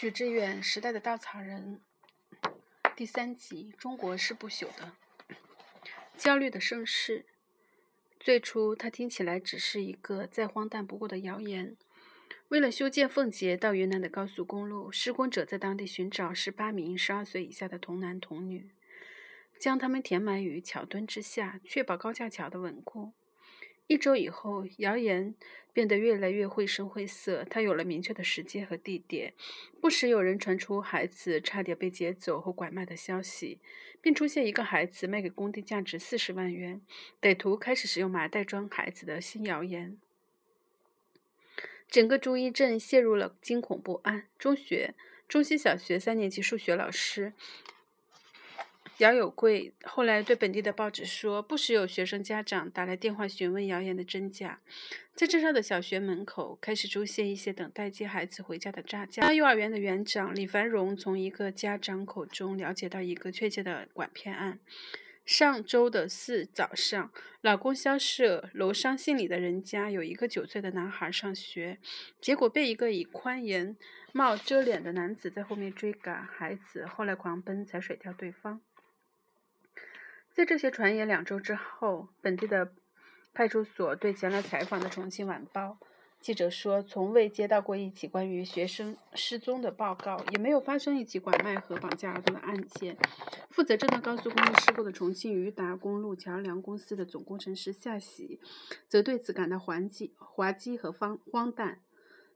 许志远《时代的稻草人》第三集：中国是不朽的。焦虑的盛世。最初，它听起来只是一个再荒诞不过的谣言。为了修建奉节到云南的高速公路，施工者在当地寻找十八名十二岁以下的童男童女，将他们填埋于桥墩之下，确保高架桥的稳固。一周以后，谣言变得越来越绘声绘色。它有了明确的时间和地点，不时有人传出孩子差点被劫走或拐卖的消息，并出现一个孩子卖给工地价值四十万元，歹徒开始使用麻袋装孩子的新谣言。整个朱一镇陷入了惊恐不安。中学、中西小学三年级数学老师。姚有贵后来对本地的报纸说，不时有学生家长打来电话询问谣言的真假。在镇上的小学门口开始出现一些等待接孩子回家的炸家。幼儿园的园长李繁荣从一个家长口中了解到一个确切的拐骗案：上周的四早上，老公萧舍楼上姓李的人家有一个九岁的男孩上学，结果被一个以宽檐帽遮脸的男子在后面追赶，孩子后来狂奔才甩掉对方。在这些传言两周之后，本地的派出所对前来采访的《重庆晚报》记者说，从未接到过一起关于学生失踪的报告，也没有发生一起拐卖和绑架儿童的案件。负责这段高速公路事故的重庆渝达公路桥梁公司的总工程师夏喜，则对此感到滑稽、滑稽和荒荒诞。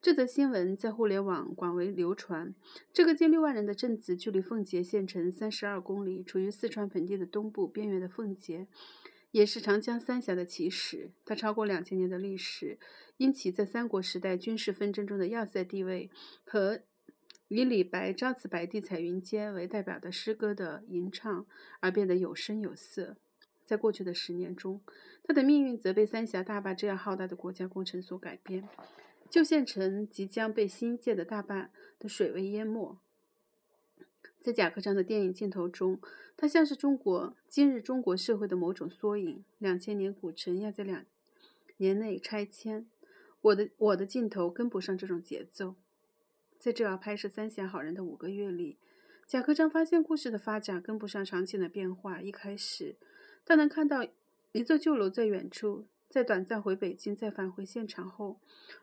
这则新闻在互联网广为流传。这个近六万人的镇子，距离奉节县城三十二公里，处于四川盆地的东部边缘的奉节，也是长江三峡的起始。它超过两千年的历史，因其在三国时代军事纷争中的要塞地位和以李白“朝辞白帝彩云间”为代表的诗歌的吟唱而变得有声有色。在过去的十年中，它的命运则被三峡大坝这样浩大的国家工程所改变。旧县城即将被新建的大坝的水位淹没。在贾科长的电影镜头中，它像是中国今日中国社会的某种缩影。两千年古城要在两年内拆迁，我的我的镜头跟不上这种节奏。在这要拍摄三峡好人的五个月里，贾科长发现故事的发展跟不上场景的变化。一开始，他能看到一座旧楼在远处。在短暂回北京再返回现场后，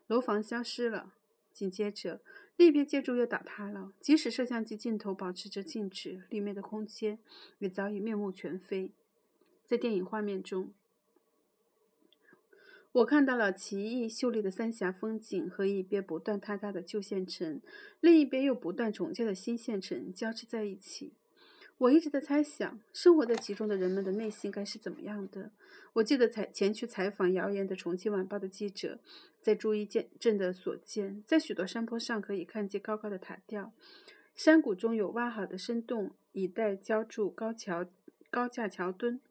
楼房消失了。紧接着，另一边建筑又倒塌了。即使摄像机镜头保持着静止，里面的空间也早已面目全非。在电影画面中，我看到了奇异秀丽的三峡风景和一边不断坍塌的旧县城，另一边又不断重建的新县城交织在一起。我一直在猜想，生活在其中的人们的内心该是怎么样的。我记得采前去采访谣言的《重庆晚报》的记者，在朱一见镇的所见，在许多山坡上可以看见高高的塔吊，山谷中有挖好的深洞，以待浇筑高桥、高架桥墩。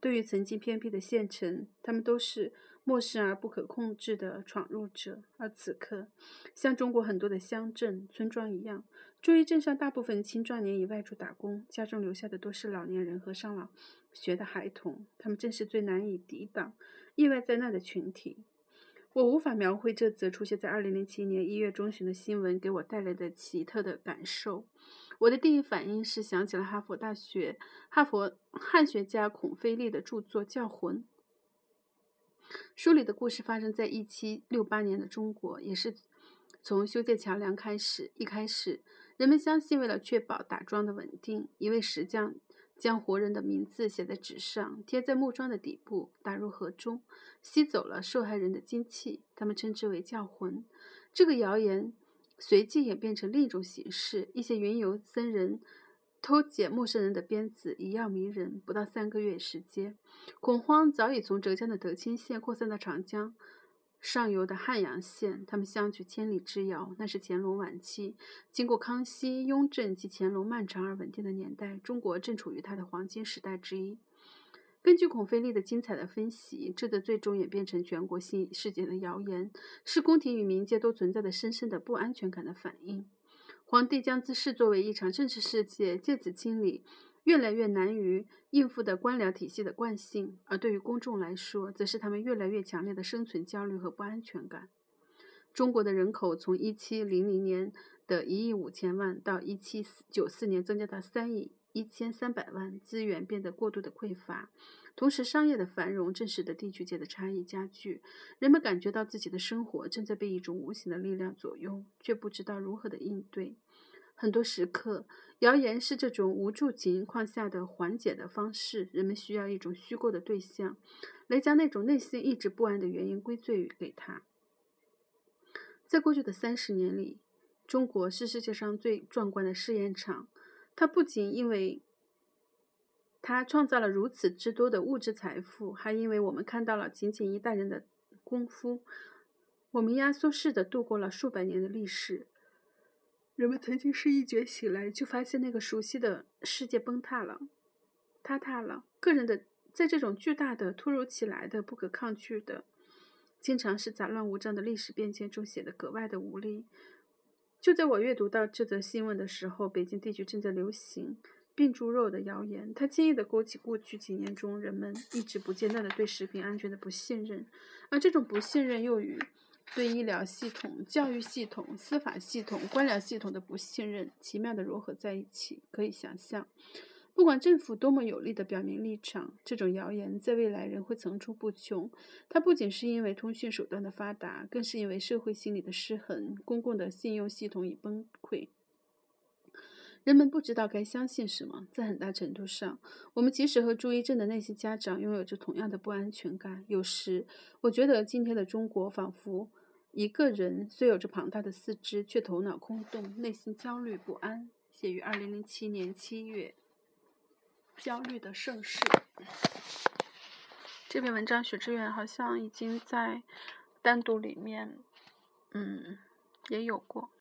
对于曾经偏僻的县城，他们都是。陌生而不可控制的闯入者，而此刻，像中国很多的乡镇、村庄一样，注意镇上大部分青壮年已外出打工，家中留下的都是老年人和上了学的孩童，他们正是最难以抵挡意外灾难的群体。我无法描绘这则出现在二零零七年一月中旬的新闻给我带来的奇特的感受。我的第一反应是想起了哈佛大学哈佛汉学家孔飞利的著作《教魂》。书里的故事发生在一七六八年的中国，也是从修建桥梁开始。一开始，人们相信，为了确保打桩的稳定，一位石匠将活人的名字写在纸上，贴在木桩的底部，打入河中，吸走了受害人的精气。他们称之为叫魂。这个谣言随即演变成另一种形式：一些云游僧人。偷捡陌生人的鞭子，一样迷人。不到三个月时间，恐慌早已从浙江的德清县扩散到长江上游的汉阳县。他们相距千里之遥。那是乾隆晚期，经过康熙、雍正及乾隆漫长而稳定的年代，中国正处于它的黄金时代之一。根据孔飞利的精彩的分析，这则最终演变成全国性事件的谣言，是宫廷与民间都存在的深深的不安全感的反应。皇帝将之视作为一场政治事件，借此清理越来越难于应付的官僚体系的惯性；而对于公众来说，则是他们越来越强烈的生存焦虑和不安全感。中国的人口从一七零零年的一亿五千万到一七九四年增加到三亿一千三百万，资源变得过度的匮乏。同时，商业的繁荣正使得地区间的差异加剧。人们感觉到自己的生活正在被一种无形的力量左右，却不知道如何的应对。很多时刻，谣言是这种无助情况下的缓解的方式。人们需要一种虚构的对象，来将那种内心一直不安的原因归罪于给他。在过去的三十年里，中国是世界上最壮观的试验场。它不仅因为它创造了如此之多的物质财富，还因为我们看到了仅仅一代人的功夫，我们压缩式的度过了数百年的历史。人们曾经是一觉醒来就发现那个熟悉的世界崩塌了、塌塌了。个人的在这种巨大的、突如其来的、不可抗拒的、经常是杂乱无章的历史变迁中显得格外的无力。就在我阅读到这则新闻的时候，北京地区正在流行。病猪肉的谣言，它轻易地勾起过去几年中人们一直不间断的对食品安全的不信任，而这种不信任又与对医疗系统、教育系统、司法系统、官僚系统的不信任奇妙地融合在一起。可以想象，不管政府多么有力地表明立场，这种谣言在未来仍会层出不穷。它不仅是因为通讯手段的发达，更是因为社会心理的失衡，公共的信用系统已崩溃。人们不知道该相信什么，在很大程度上，我们即使和朱一正的那些家长拥有着同样的不安全感。有时，我觉得今天的中国仿佛一个人虽有着庞大的四肢，却头脑空洞，内心焦虑不安。写于二零零七年七月。焦虑的盛世。这篇文章，许志远好像已经在单独里面，嗯，也有过。